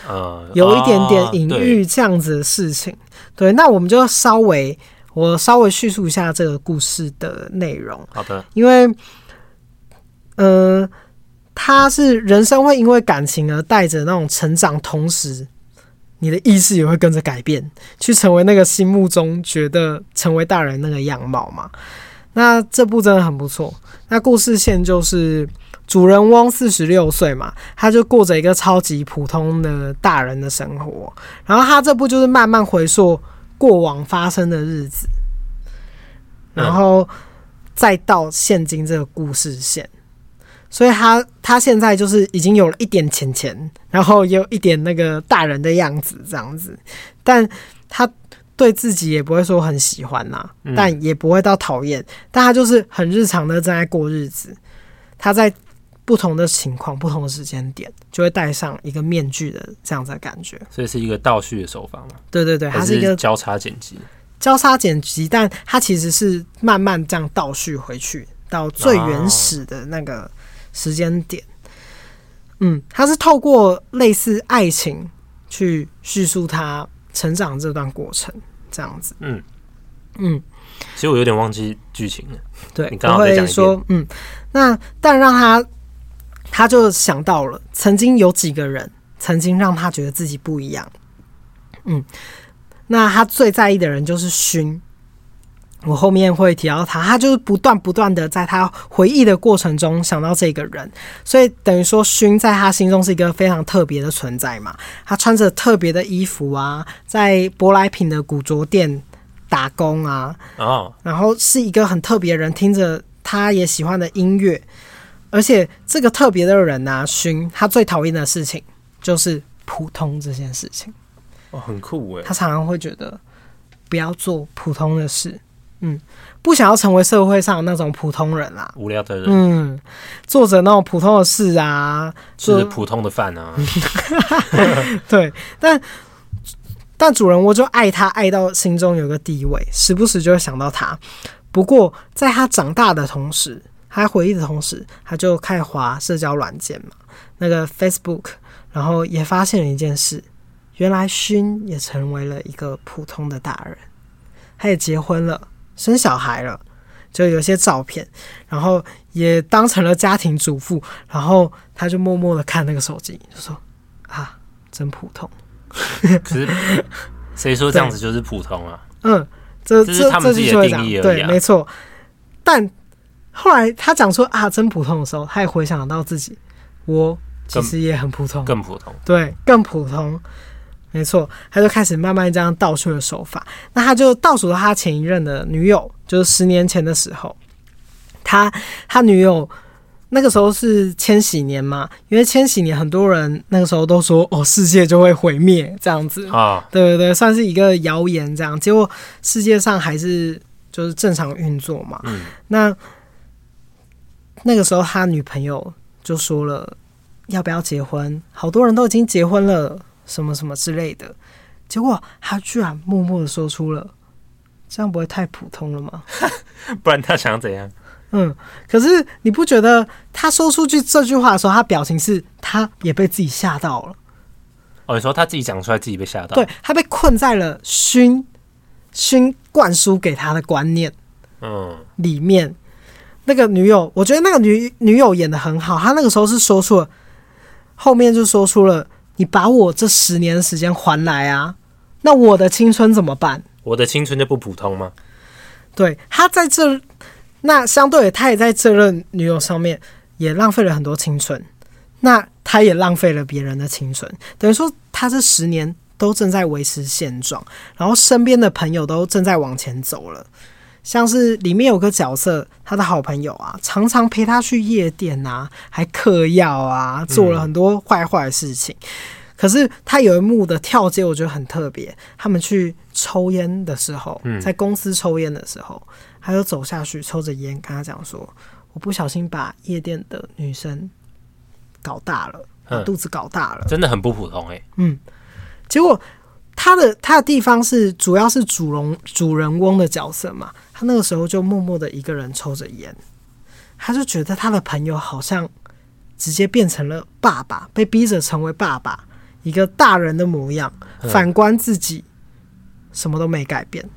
呃，有一点点隐喻这样子的事情。对，对，那我们就稍微，我稍微叙述一下这个故事的内容。好的，因为，呃，他是人生会因为感情而带着那种成长，同时你的意识也会跟着改变，去成为那个心目中觉得成为大人那个样貌嘛。那这部真的很不错。那故事线就是主人翁四十六岁嘛，他就过着一个超级普通的大人的生活。然后他这部就是慢慢回溯过往发生的日子，然后再到现今这个故事线。所以他他现在就是已经有了一点钱钱，然后也有一点那个大人的样子这样子，但他。对自己也不会说很喜欢呐、啊，但也不会到讨厌，但他就是很日常的正在过日子。他在不同的情况、不同的时间点，就会戴上一个面具的这样子的感觉。所以是一个倒叙的手法吗？对对对，它是一个交叉剪辑，交叉剪辑，但它其实是慢慢这样倒叙回去到最原始的那个时间点。嗯，他是透过类似爱情去叙述他成长这段过程。这样子，嗯嗯，其实我有点忘记剧情了。对，你刚刚会说，嗯，那但让他，他就想到了曾经有几个人曾经让他觉得自己不一样。嗯，那他最在意的人就是薰。我后面会提到他，他就是不断不断的在他回忆的过程中想到这个人，所以等于说薰在他心中是一个非常特别的存在嘛。他穿着特别的衣服啊，在舶来品的古着店打工啊，哦，然后是一个很特别的人，听着他也喜欢的音乐，而且这个特别的人啊，薰他最讨厌的事情就是普通这件事情。哦，很酷诶，他常常会觉得不要做普通的事。嗯，不想要成为社会上那种普通人啦，无聊的人。嗯，做着那种普通的事啊，吃普通的饭啊。对，但但主人我就爱他，爱到心中有个地位，时不时就会想到他。不过，在他长大的同时，他回忆的同时，他就开始滑社交软件嘛，那个 Facebook，然后也发现了一件事，原来勋也成为了一个普通的大人，他也结婚了。生小孩了，就有些照片，然后也当成了家庭主妇，然后他就默默的看那个手机，就说：“啊，真普通。”可是谁说这样子就是普通啊？嗯，这这是他们自己的定义而已啊。对，没错。但后来他讲说“啊，真普通”的时候，他也回想到自己，我其实也很普通，更普通，对，更普通。没错，他就开始慢慢这样倒数的手法。那他就倒数到他前一任的女友，就是十年前的时候，他他女友那个时候是千禧年嘛，因为千禧年很多人那个时候都说哦，世界就会毁灭这样子啊，对对对，算是一个谣言这样。结果世界上还是就是正常运作嘛。嗯，那那个时候他女朋友就说了要不要结婚，好多人都已经结婚了，什么什么之类的。结果他居然默默的说出了，这样不会太普通了吗？不然他想怎样？嗯，可是你不觉得他说出去这句话的时候，他表情是他也被自己吓到了？哦，你说他自己讲出来，自己被吓到？对，他被困在了熏熏灌输给他的观念，嗯，里面那个女友，我觉得那个女女友演的很好，她那个时候是说出了，后面就说出了，你把我这十年的时间还来啊，那我的青春怎么办？我的青春就不普通吗？对，他在这。那相对的，他也在这任女友上面也浪费了很多青春，那他也浪费了别人的青春，等于说他这十年都正在维持现状，然后身边的朋友都正在往前走了。像是里面有个角色，他的好朋友啊，常常陪他去夜店啊，还嗑药啊，做了很多坏坏的事情。嗯。可是他有一幕的跳接，我觉得很特别。他们去抽烟的时候，在公司抽烟的时候。他就走下去抽着烟，跟他讲说：“我不小心把夜店的女生搞大了，把肚子搞大了，真的很不普通哎、欸。”嗯，结果他的他的地方是主要是主人主人翁的角色嘛，他那个时候就默默的一个人抽着烟，他就觉得他的朋友好像直接变成了爸爸，被逼着成为爸爸，一个大人的模样。反观自己，什么都没改变，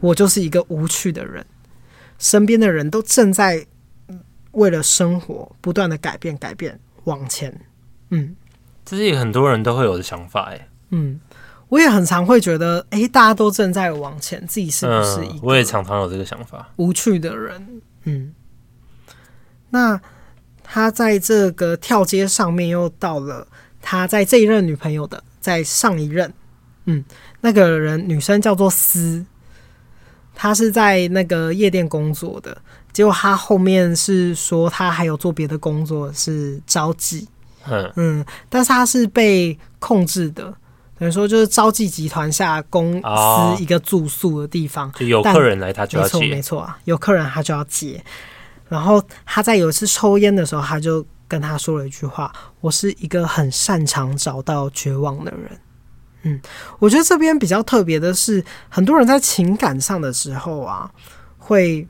我就是一个无趣的人。身边的人都正在为了生活不断的改变、改变往前。嗯，这是很多人都会有的想法，哎。嗯，我也很常会觉得，哎、欸，大家都正在往前，自己是不是一个？我也常常有这个想法，无趣的人。嗯，那他在这个跳街上面又到了他在这一任女朋友的在上一任，嗯，那个人女生叫做思。她是在那个夜店工作的，结果他后面是说他还有做别的工作，是招妓。嗯嗯，但是他是被控制的，等于说就是招妓集团下公司一个住宿的地方，就有客人来他就要接，没错没错啊，有客人他就要接。然后他在有一次抽烟的时候，他就跟他说了一句话：“我是一个很擅长找到绝望的人。”嗯，我觉得这边比较特别的是，很多人在情感上的时候啊，会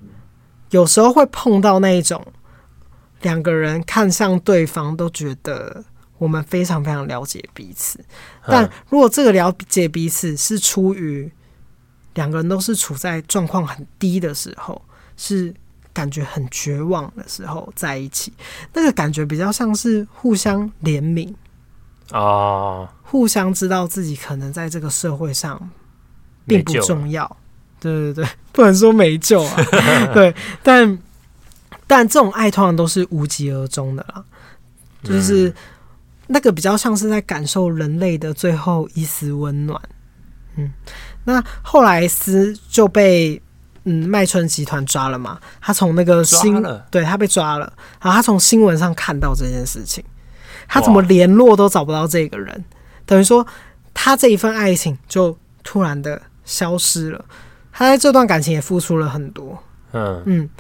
有时候会碰到那一种两个人看向对方都觉得我们非常非常了解彼此，但如果这个了解彼此是出于两个人都是处在状况很低的时候，是感觉很绝望的时候在一起，那个感觉比较像是互相怜悯。哦，互相知道自己可能在这个社会上并不重要，对对对，不能说没救啊，对，但但这种爱通常都是无疾而终的啦，就是那个比较像是在感受人类的最后一丝温暖。嗯，那后来斯就被嗯麦春集团抓了嘛，他从那个新对他被抓了，然后他从新闻上看到这件事情。他怎么联络都找不到这个人，等于说他这一份爱情就突然的消失了。他在这段感情也付出了很多，嗯嗯，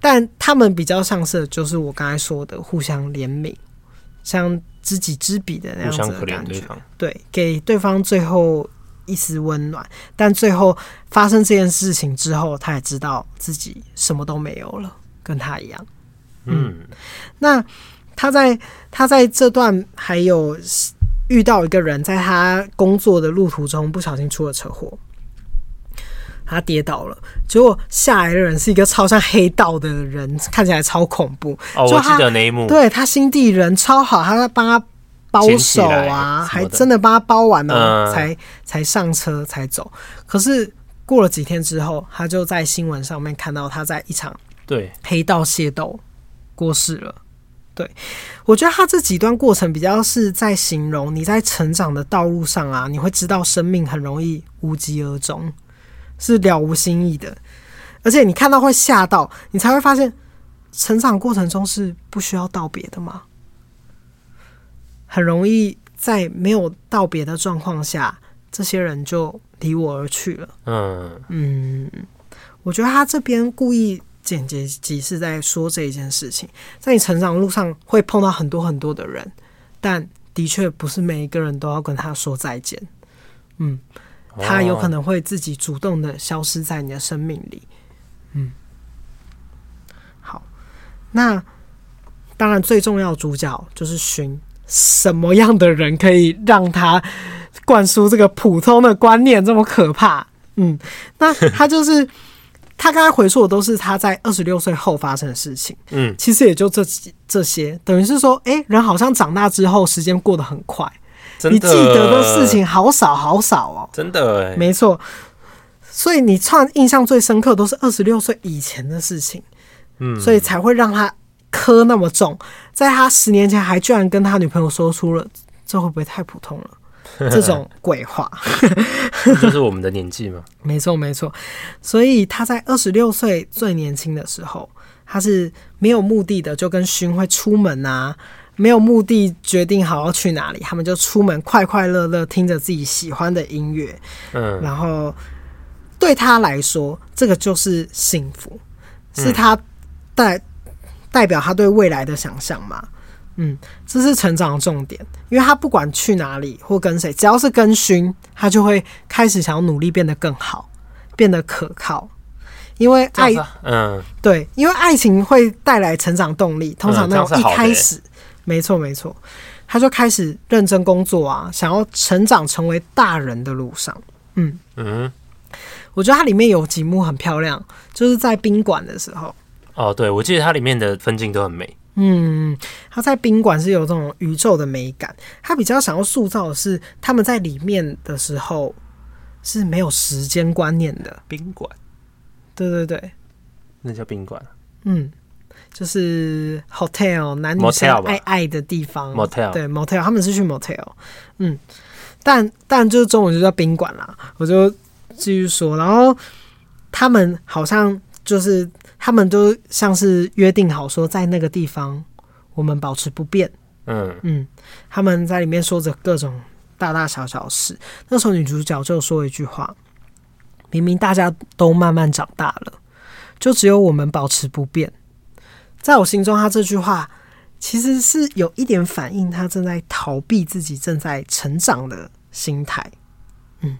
但他们比较像是就是我刚才说的互相怜悯，像知己知彼的那样子的感觉，对，给对方最后一丝温暖。但最后发生这件事情之后，他也知道自己什么都没有了，跟他一样，嗯，那。他在他在这段还有遇到一个人，在他工作的路途中不小心出了车祸，他跌倒了，结果下来的人是一个超像黑道的人，看起来超恐怖。哦，我记得那一幕，对，他心地人超好，他在帮他包手啊，还真的帮他包完了，才才上车才走。可是过了几天之后，他就在新闻上面看到他在一场对。黑道械斗过世了。对，我觉得他这几段过程比较是在形容你在成长的道路上啊，你会知道生命很容易无疾而终，是了无新意的，而且你看到会吓到，你才会发现成长过程中是不需要道别的吗？很容易在没有道别的状况下，这些人就离我而去了。嗯嗯，我觉得他这边故意简洁即是在说这一件事情，在你成长路上会碰到很多很多的人，但的确不是每一个人都要跟他说再见。嗯，他有可能会自己主动的消失在你的生命里。嗯，好，那当然最重要的主角就是寻。什么样的人可以让他灌输这个普通的观念这么可怕？嗯，那他就是 他刚才回溯的都是他在二十六岁后发生的事情。嗯，其实也就这这些，等于是说，哎、欸，人好像长大之后时间过得很快，你记得的事情好少好少哦。真的哎，没错。所以你创印象最深刻都是二十六岁以前的事情。嗯，所以才会让他。磕那么重，在他十年前还居然跟他女朋友说出了，这会不会太普通了？这种鬼话，这是我们的年纪吗？没错，没错。所以他在二十六岁最年轻的时候，他是没有目的的，就跟勋会出门啊，没有目的决定好要去哪里，他们就出门快快乐乐听着自己喜欢的音乐，嗯，然后对他来说，这个就是幸福，是他代。代表他对未来的想象嘛，嗯，这是成长的重点，因为他不管去哪里或跟谁，只要是跟薰，他就会开始想要努力变得更好，变得可靠，因为爱，嗯，对，因为爱情会带来成长动力，通常那种一开始，没错没错，他就开始认真工作啊，想要成长成为大人的路上，嗯嗯，我觉得它里面有几幕很漂亮，就是在宾馆的时候。哦，对，我记得它里面的分镜都很美。嗯，他在宾馆是有这种宇宙的美感。他比较想要塑造的是，他们在里面的时候是没有时间观念的。宾馆，对对对，那叫宾馆。嗯，就是 hotel 男女生爱爱的地方。motel 对 motel，他们是去 motel。嗯，但但就是中文就叫宾馆啦。我就继续说，然后他们好像就是。他们都像是约定好说，在那个地方我们保持不变。嗯嗯，他们在里面说着各种大大小小事。那时候女主角就说一句话：“明明大家都慢慢长大了，就只有我们保持不变。”在我心中，他这句话其实是有一点反映他正在逃避自己正在成长的心态。嗯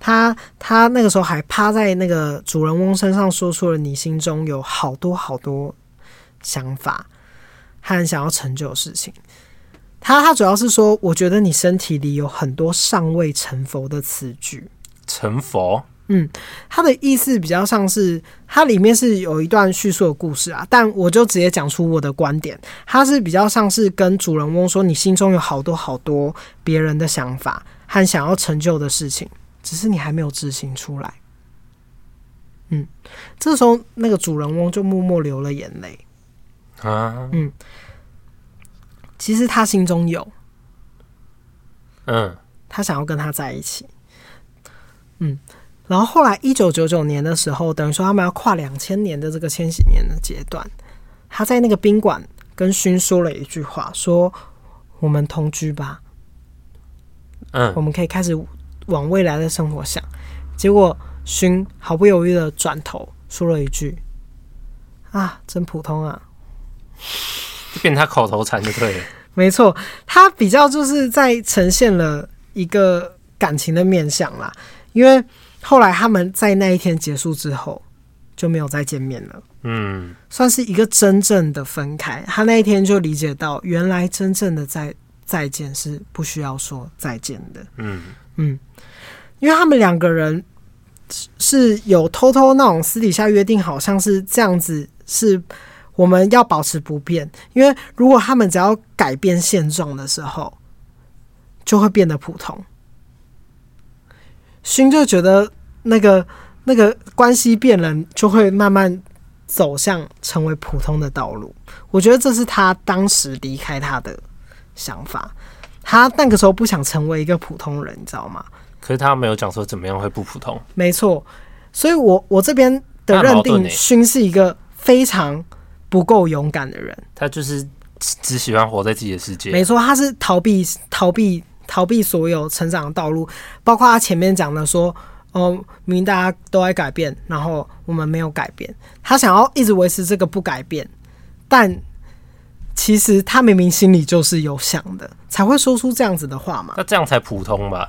他他那个时候还趴在那个主人翁身上，说出了你心中有好多好多想法和想要成就的事情。他他主要是说，我觉得你身体里有很多尚未成佛的词句。成佛？嗯，他的意思比较像是，它里面是有一段叙述的故事啊，但我就直接讲出我的观点。他是比较像是跟主人翁说，你心中有好多好多别人的想法和想要成就的事情。只是你还没有执行出来，嗯，这时候那个主人翁就默默流了眼泪啊，嗯，其实他心中有，嗯，他想要跟他在一起，嗯，然后后来一九九九年的时候，等于说他们要跨两千年的这个千禧年的阶段，他在那个宾馆跟勋说了一句话，说我们同居吧，嗯，我们可以开始。往未来的生活想，结果勋毫不犹豫的转头说了一句：“啊，真普通啊！”变成他口头禅就对了。没错，他比较就是在呈现了一个感情的面相啦。因为后来他们在那一天结束之后就没有再见面了。嗯，算是一个真正的分开。他那一天就理解到，原来真正的再再见是不需要说再见的。嗯。嗯，因为他们两个人是有偷偷那种私底下约定，好像是这样子，是我们要保持不变。因为如果他们只要改变现状的时候，就会变得普通。勋就觉得那个那个关系变了，就会慢慢走向成为普通的道路。我觉得这是他当时离开他的想法。他那个时候不想成为一个普通人，你知道吗？可是他没有讲说怎么样会不普通。没错，所以我我这边的认定，勋是一个非常不够勇敢的人。他就是只喜欢活在自己的世界。没错，他是逃避、逃避、逃避所有成长的道路，包括他前面讲的说：“哦，明明大家都在改变，然后我们没有改变。”他想要一直维持这个不改变，但其实他明明心里就是有想的，才会说出这样子的话嘛。那这样才普通吧？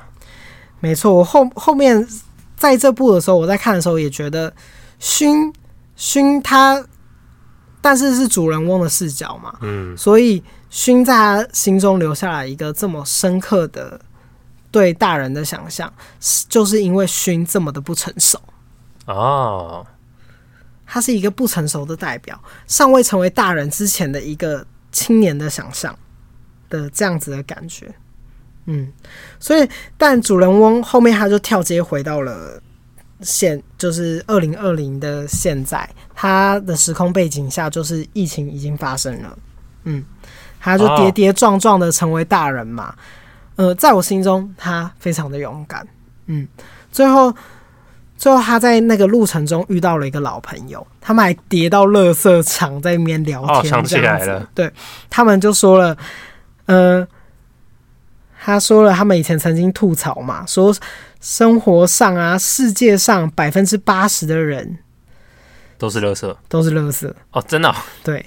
没错，我后后面在这部的时候，我在看的时候也觉得熏熏他，但是是主人翁的视角嘛，嗯，所以熏在他心中留下来一个这么深刻的对大人的想象，就是因为薰这么的不成熟。哦，他是一个不成熟的代表，尚未成为大人之前的一个青年的想象的这样子的感觉。嗯，所以但主人翁后面他就跳接回到了现，就是二零二零的现在，他的时空背景下就是疫情已经发生了，嗯，他就跌跌撞撞的成为大人嘛，呃，在我心中他非常的勇敢，嗯，最后最后他在那个路程中遇到了一个老朋友，他们还跌到垃圾场在那边聊天，哦，想起来了，对，他们就说了，呃。他说了，他们以前曾经吐槽嘛，说生活上啊，世界上百分之八十的人都是垃圾，都是垃圾哦，真的、哦？对，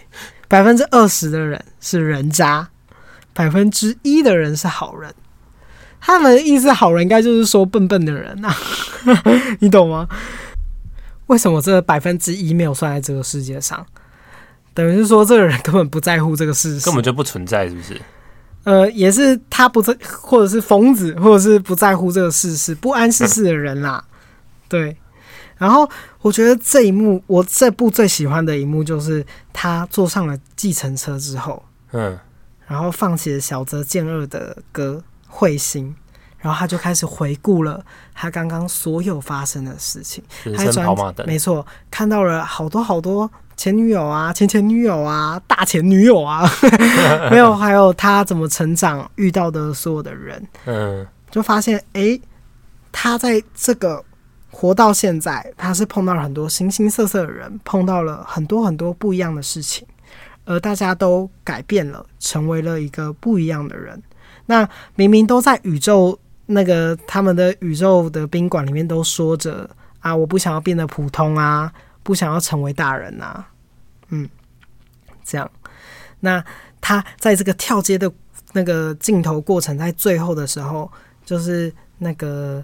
百分之二十的人是人渣，百分之一的人是好人。他们的意思，好人应该就是说笨笨的人呐、啊，你懂吗？为什么这百分之一没有算在这个世界上？等于是说，这个人根本不在乎这个事实，根本就不存在，是不是？呃，也是他不在，或者是疯子，或者是不在乎这个世事、不谙世事的人啦。对。然后我觉得这一幕，我这部最喜欢的一幕就是他坐上了计程车之后，嗯，然后放起了小泽健二的歌《彗星》，然后他就开始回顾了他刚刚所有发生的事情，人生跑马灯，没错，看到了好多好多。前女友啊，前前女友啊，大前女友啊，没有，还有他怎么成长，遇到的所有的人，嗯，就发现，哎、欸，他在这个活到现在，他是碰到了很多形形色色的人，碰到了很多很多不一样的事情，而大家都改变了，成为了一个不一样的人。那明明都在宇宙那个他们的宇宙的宾馆里面都说着啊，我不想要变得普通啊。不想要成为大人呐、啊，嗯，这样，那他在这个跳街的那个镜头过程，在最后的时候，就是那个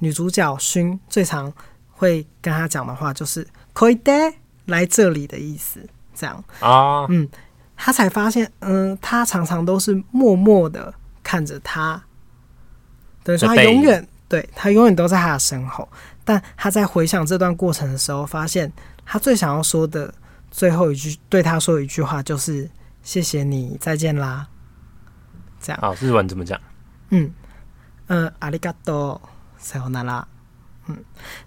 女主角勋最常会跟他讲的话，就是“可以的来这里”的意思，这样。啊，嗯，他才发现，嗯，他常常都是默默的看着他，等于说他永远对他永远都在他的身后。但他在回想这段过程的时候，发现他最想要说的最后一句对他说的一句话就是“谢谢你，再见啦”。这样好，日文怎么讲？嗯嗯，阿里嘎多，さよなら。嗯，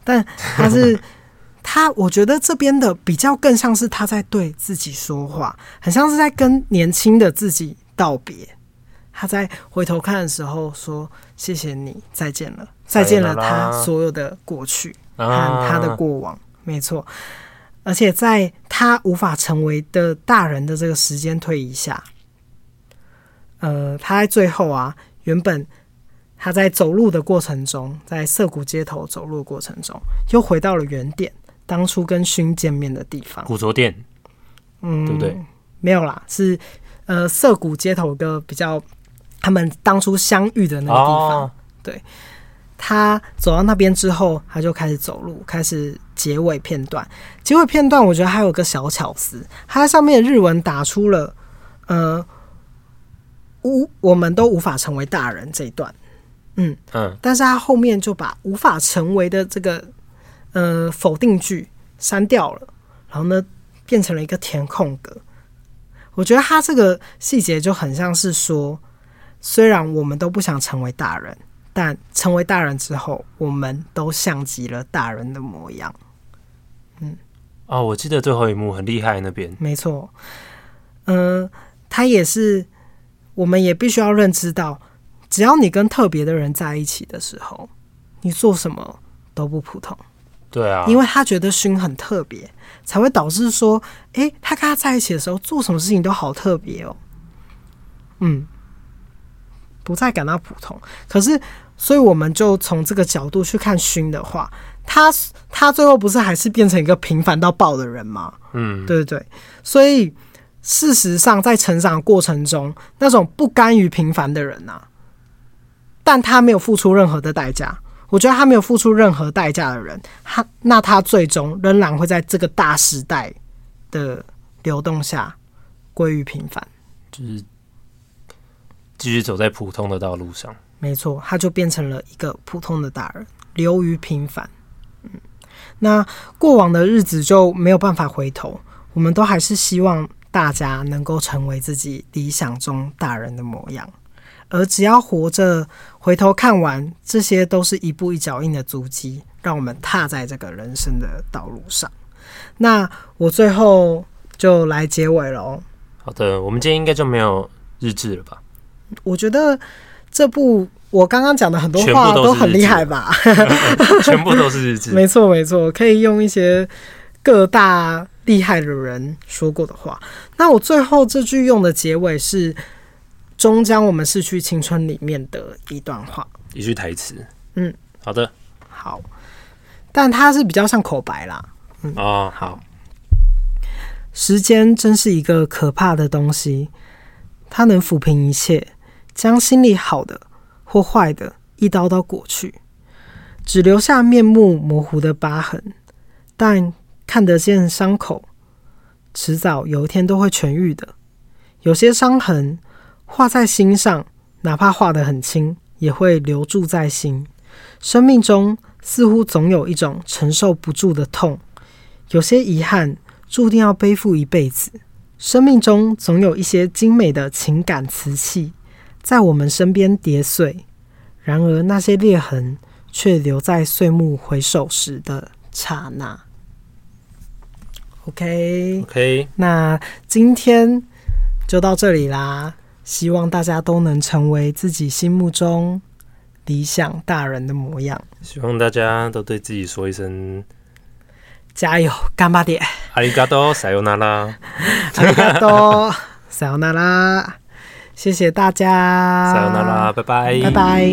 但他是他，我觉得这边的比较更像是他在对自己说话，很像是在跟年轻的自己道别。 他在回头看的时候说：“谢谢你，再见了，再见了。”他所有的过去和他的过往，没错。而且在他无法成为的大人的这个时间推移下，呃，他在最后啊，原本他在走路的过程中，在涩谷街头走路的过程中，又回到了原点，当初跟薰见面的地方——古着店。嗯，对不对？没有啦，是呃，涩谷街头的比较。他们当初相遇的那个地方，oh. 对，他走到那边之后，他就开始走路，开始结尾片段。结尾片段，我觉得还有个小巧思，他在上面的日文打出了“呃，无我们都无法成为大人”这一段，嗯嗯，但是他后面就把“无法成为”的这个呃否定句删掉了，然后呢，变成了一个填空格。我觉得他这个细节就很像是说。虽然我们都不想成为大人，但成为大人之后，我们都像极了大人的模样。嗯，哦，我记得最后一幕很厉害，那边没错。嗯、呃，他也是，我们也必须要认知到，只要你跟特别的人在一起的时候，你做什么都不普通。对啊，因为他觉得薰很特别，才会导致说，哎、欸，他跟他在一起的时候做什么事情都好特别哦。嗯，不再感到普通。可是，所以我们就从这个角度去看勋的话，他他最后不是还是变成一个平凡到爆的人吗？嗯，对对对。所以事实上，在成长过程中，那种不甘于平凡的人呐、啊，但他没有付出任何的代价。我觉得他没有付出任何代价的人，他那他最终仍然会在这个大时代的流动下归于平凡，就是继续走在普通的道路上。没错，他就变成了一个普通的大人，流于平凡。嗯，那过往的日子就没有办法回头，我们都还是希望大家能够成为自己理想中大人的模样。而只要活着，回头看完，这些都是一步一脚印的足迹，让我们踏在这个人生的道路上。那我最后就来结尾了哦。好的，我们今天应该就没有日志了吧？我觉得这部我刚刚讲的很多话都很厉害吧？全部都是日志，没错没错，可以用一些各大厉害的人说过的话。那我最后这句用的结尾是。终将我们逝去青春里面的一段话，一句台词。嗯，好的，好，但它是比较像口白啦。嗯，哦，好。时间真是一个可怕的东西，它能抚平一切，将心里好的或坏的一刀刀裹去，只留下面目模糊的疤痕，但看得见伤口，迟早有一天都会痊愈的。有些伤痕。画在心上，哪怕画得很轻，也会留住在心。生命中似乎总有一种承受不住的痛，有些遗憾注定要背负一辈子。生命中总有一些精美的情感瓷器，在我们身边叠碎，然而那些裂痕却留在岁暮回首时的刹那。OK，OK，那今天就到这里啦。希望大家都能成为自己心目中理想大人的模样。希望大家都对自己说一声加油，干巴点！阿里嘎多，塞尤那拉！阿里嘎多，塞尤那拉！谢谢大家，再见啦，拜拜，拜拜。